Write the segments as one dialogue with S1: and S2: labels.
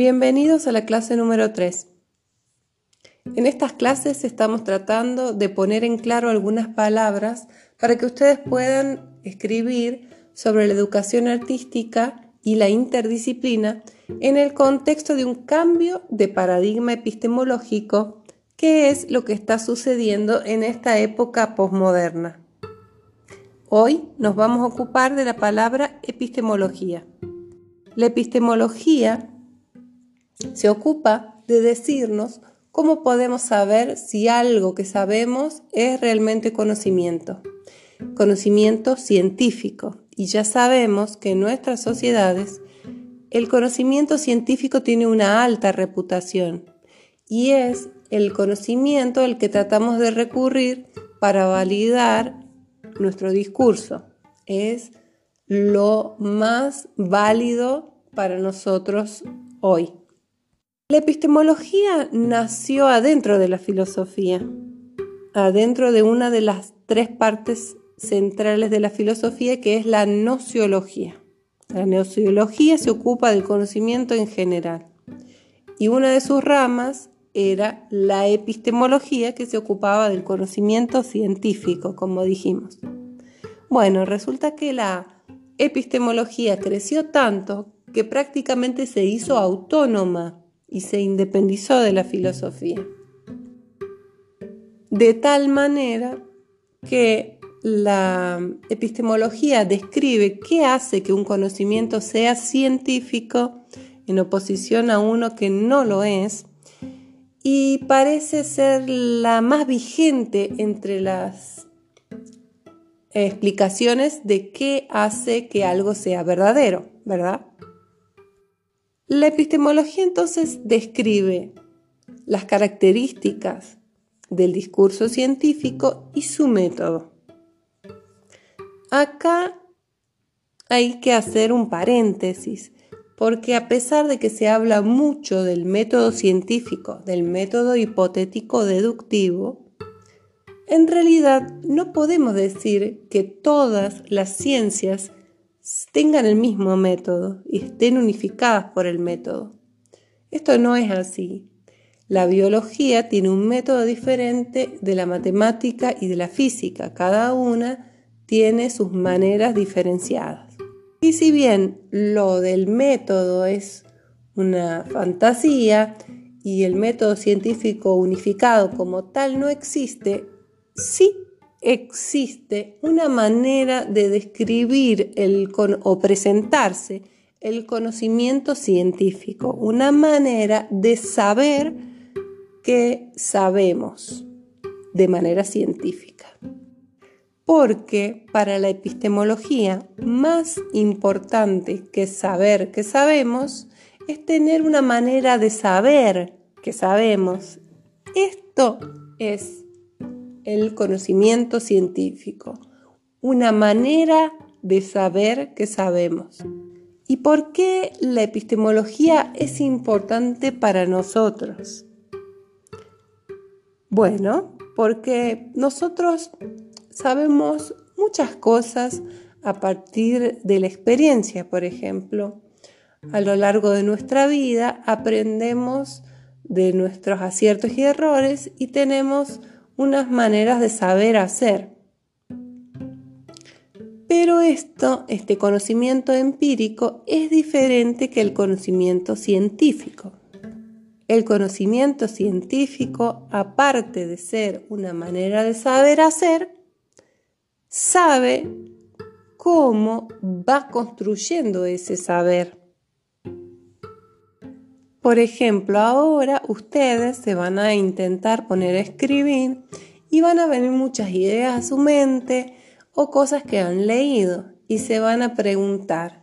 S1: Bienvenidos a la clase número 3. En estas clases estamos tratando de poner en claro algunas palabras para que ustedes puedan escribir sobre la educación artística y la interdisciplina en el contexto de un cambio de paradigma epistemológico que es lo que está sucediendo en esta época posmoderna. Hoy nos vamos a ocupar de la palabra epistemología. La epistemología se ocupa de decirnos cómo podemos saber si algo que sabemos es realmente conocimiento, conocimiento científico. Y ya sabemos que en nuestras sociedades el conocimiento científico tiene una alta reputación y es el conocimiento al que tratamos de recurrir para validar nuestro discurso. Es lo más válido para nosotros hoy. La epistemología nació adentro de la filosofía, adentro de una de las tres partes centrales de la filosofía que es la nociología. La nociología se ocupa del conocimiento en general y una de sus ramas era la epistemología que se ocupaba del conocimiento científico, como dijimos. Bueno, resulta que la epistemología creció tanto que prácticamente se hizo autónoma y se independizó de la filosofía. De tal manera que la epistemología describe qué hace que un conocimiento sea científico en oposición a uno que no lo es y parece ser la más vigente entre las explicaciones de qué hace que algo sea verdadero, ¿verdad? La epistemología entonces describe las características del discurso científico y su método. Acá hay que hacer un paréntesis, porque a pesar de que se habla mucho del método científico, del método hipotético deductivo, en realidad no podemos decir que todas las ciencias tengan el mismo método y estén unificadas por el método. Esto no es así. La biología tiene un método diferente de la matemática y de la física. Cada una tiene sus maneras diferenciadas. Y si bien lo del método es una fantasía y el método científico unificado como tal no existe, sí existe una manera de describir el o presentarse el conocimiento científico, una manera de saber que sabemos de manera científica. Porque para la epistemología, más importante que saber que sabemos es tener una manera de saber que sabemos. Esto es el conocimiento científico, una manera de saber que sabemos. ¿Y por qué la epistemología es importante para nosotros? Bueno, porque nosotros sabemos muchas cosas a partir de la experiencia, por ejemplo. A lo largo de nuestra vida aprendemos de nuestros aciertos y errores y tenemos unas maneras de saber hacer. Pero esto, este conocimiento empírico, es diferente que el conocimiento científico. El conocimiento científico, aparte de ser una manera de saber hacer, sabe cómo va construyendo ese saber. Por ejemplo, ahora ustedes se van a intentar poner a escribir y van a venir muchas ideas a su mente o cosas que han leído y se van a preguntar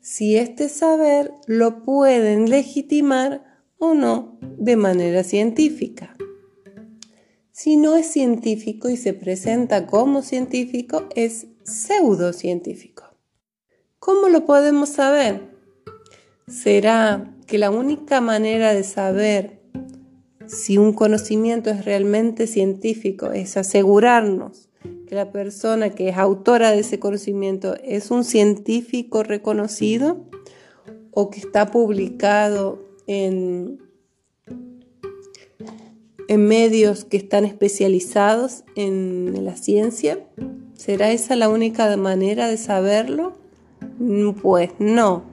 S1: si este saber lo pueden legitimar o no de manera científica. Si no es científico y se presenta como científico, es pseudocientífico. ¿Cómo lo podemos saber? ¿Será que la única manera de saber si un conocimiento es realmente científico es asegurarnos que la persona que es autora de ese conocimiento es un científico reconocido o que está publicado en, en medios que están especializados en la ciencia? ¿Será esa la única manera de saberlo? Pues no.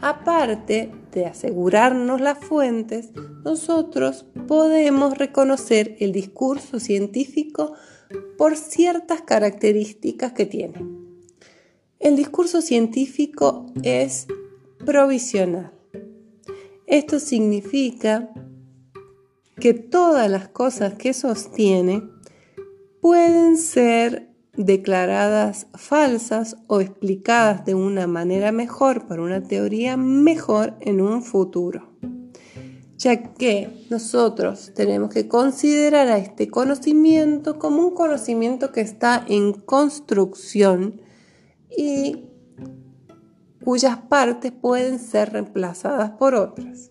S1: Aparte de asegurarnos las fuentes, nosotros podemos reconocer el discurso científico por ciertas características que tiene. El discurso científico es provisional. Esto significa que todas las cosas que sostiene pueden ser declaradas falsas o explicadas de una manera mejor por una teoría mejor en un futuro. Ya que nosotros tenemos que considerar a este conocimiento como un conocimiento que está en construcción y cuyas partes pueden ser reemplazadas por otras.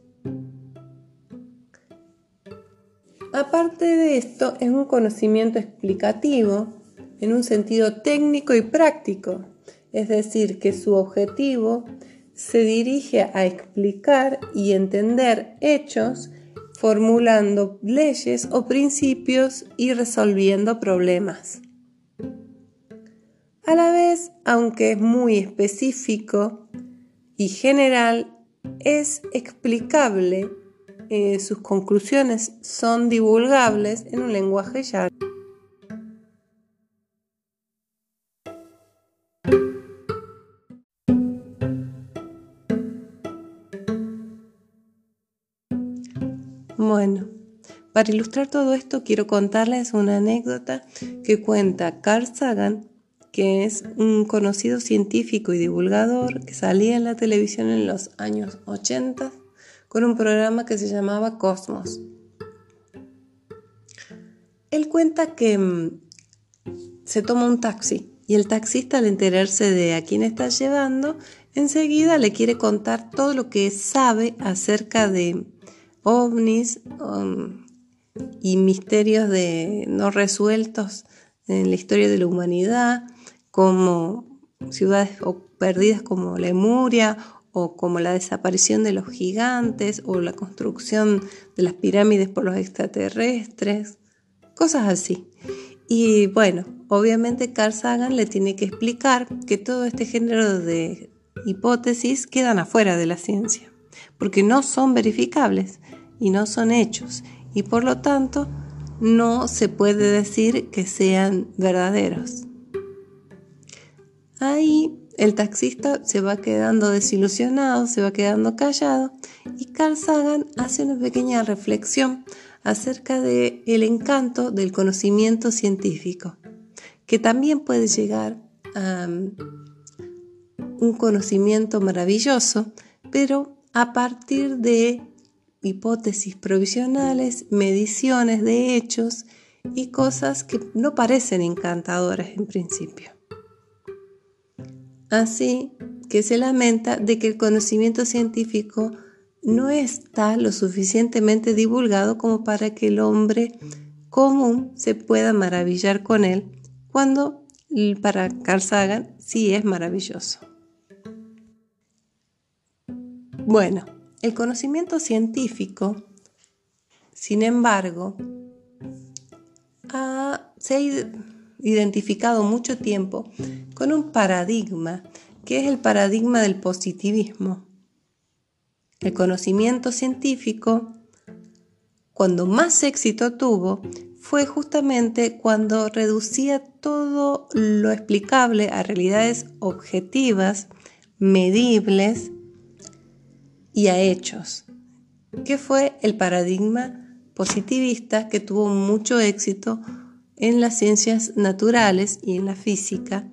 S1: Aparte de esto, es un conocimiento explicativo en un sentido técnico y práctico, es decir, que su objetivo se dirige a explicar y entender hechos, formulando leyes o principios y resolviendo problemas. A la vez, aunque es muy específico y general, es explicable, eh, sus conclusiones son divulgables en un lenguaje llano. Bueno, para ilustrar todo esto quiero contarles una anécdota que cuenta Carl Sagan, que es un conocido científico y divulgador que salía en la televisión en los años 80 con un programa que se llamaba Cosmos. Él cuenta que mm, se toma un taxi y el taxista al enterarse de a quién está llevando, enseguida le quiere contar todo lo que sabe acerca de ovnis um, y misterios de no resueltos en la historia de la humanidad, como ciudades perdidas como Lemuria o como la desaparición de los gigantes o la construcción de las pirámides por los extraterrestres, cosas así. Y bueno, obviamente Carl Sagan le tiene que explicar que todo este género de hipótesis quedan afuera de la ciencia, porque no son verificables y no son hechos y por lo tanto no se puede decir que sean verdaderos. Ahí el taxista se va quedando desilusionado, se va quedando callado y Carl Sagan hace una pequeña reflexión acerca del el encanto del conocimiento científico, que también puede llegar a um, un conocimiento maravilloso, pero a partir de hipótesis provisionales, mediciones de hechos y cosas que no parecen encantadoras en principio. Así que se lamenta de que el conocimiento científico no está lo suficientemente divulgado como para que el hombre común se pueda maravillar con él, cuando para Carl Sagan sí es maravilloso. Bueno, el conocimiento científico, sin embargo, se ha identificado mucho tiempo con un paradigma que es el paradigma del positivismo. El conocimiento científico, cuando más éxito tuvo, fue justamente cuando reducía todo lo explicable a realidades objetivas, medibles y a hechos, que fue el paradigma positivista que tuvo mucho éxito en las ciencias naturales y en la física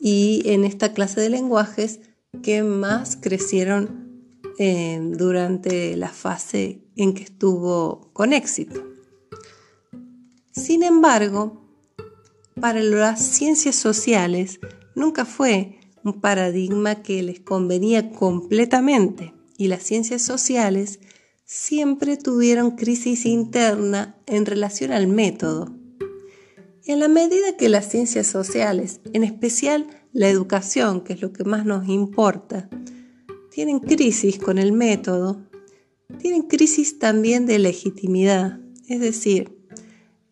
S1: y en esta clase de lenguajes que más crecieron eh, durante la fase en que estuvo con éxito. Sin embargo, para las ciencias sociales nunca fue un paradigma que les convenía completamente y las ciencias sociales siempre tuvieron crisis interna en relación al método. En la medida que las ciencias sociales, en especial la educación, que es lo que más nos importa, tienen crisis con el método, tienen crisis también de legitimidad. Es decir,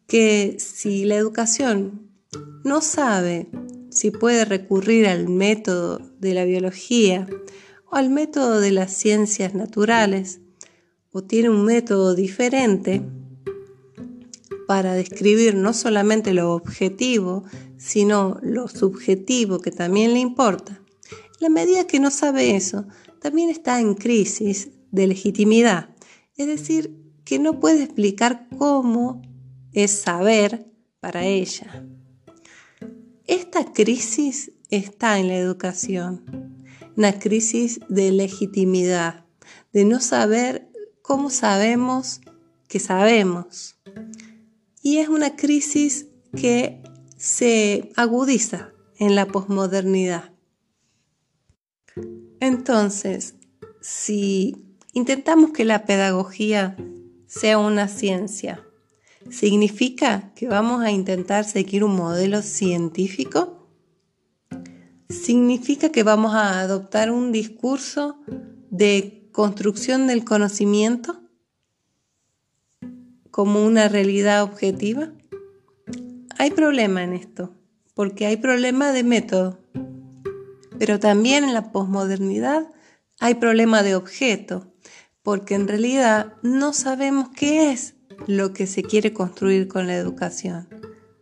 S1: que si la educación no sabe si puede recurrir al método de la biología al método de las ciencias naturales, o tiene un método diferente para describir no solamente lo objetivo, sino lo subjetivo que también le importa, la medida que no sabe eso, también está en crisis de legitimidad. Es decir, que no puede explicar cómo es saber para ella. Esta crisis está en la educación, una crisis de legitimidad, de no saber cómo sabemos que sabemos. Y es una crisis que se agudiza en la posmodernidad. Entonces, si intentamos que la pedagogía sea una ciencia, ¿significa que vamos a intentar seguir un modelo científico? ¿Significa que vamos a adoptar un discurso de construcción del conocimiento como una realidad objetiva? Hay problema en esto, porque hay problema de método. Pero también en la posmodernidad hay problema de objeto, porque en realidad no sabemos qué es lo que se quiere construir con la educación.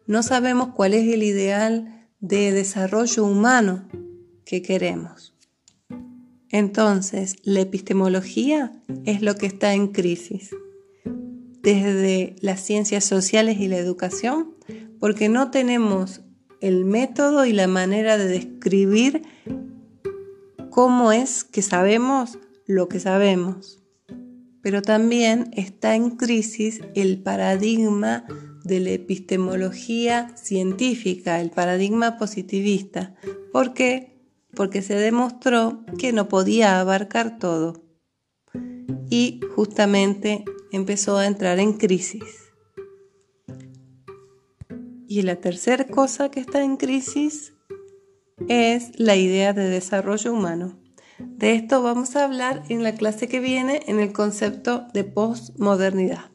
S1: No sabemos cuál es el ideal de desarrollo humano que queremos. Entonces, la epistemología es lo que está en crisis. Desde las ciencias sociales y la educación, porque no tenemos el método y la manera de describir cómo es que sabemos lo que sabemos. Pero también está en crisis el paradigma de la epistemología científica, el paradigma positivista. ¿Por qué? Porque se demostró que no podía abarcar todo. Y justamente empezó a entrar en crisis. Y la tercera cosa que está en crisis es la idea de desarrollo humano. De esto vamos a hablar en la clase que viene en el concepto de postmodernidad.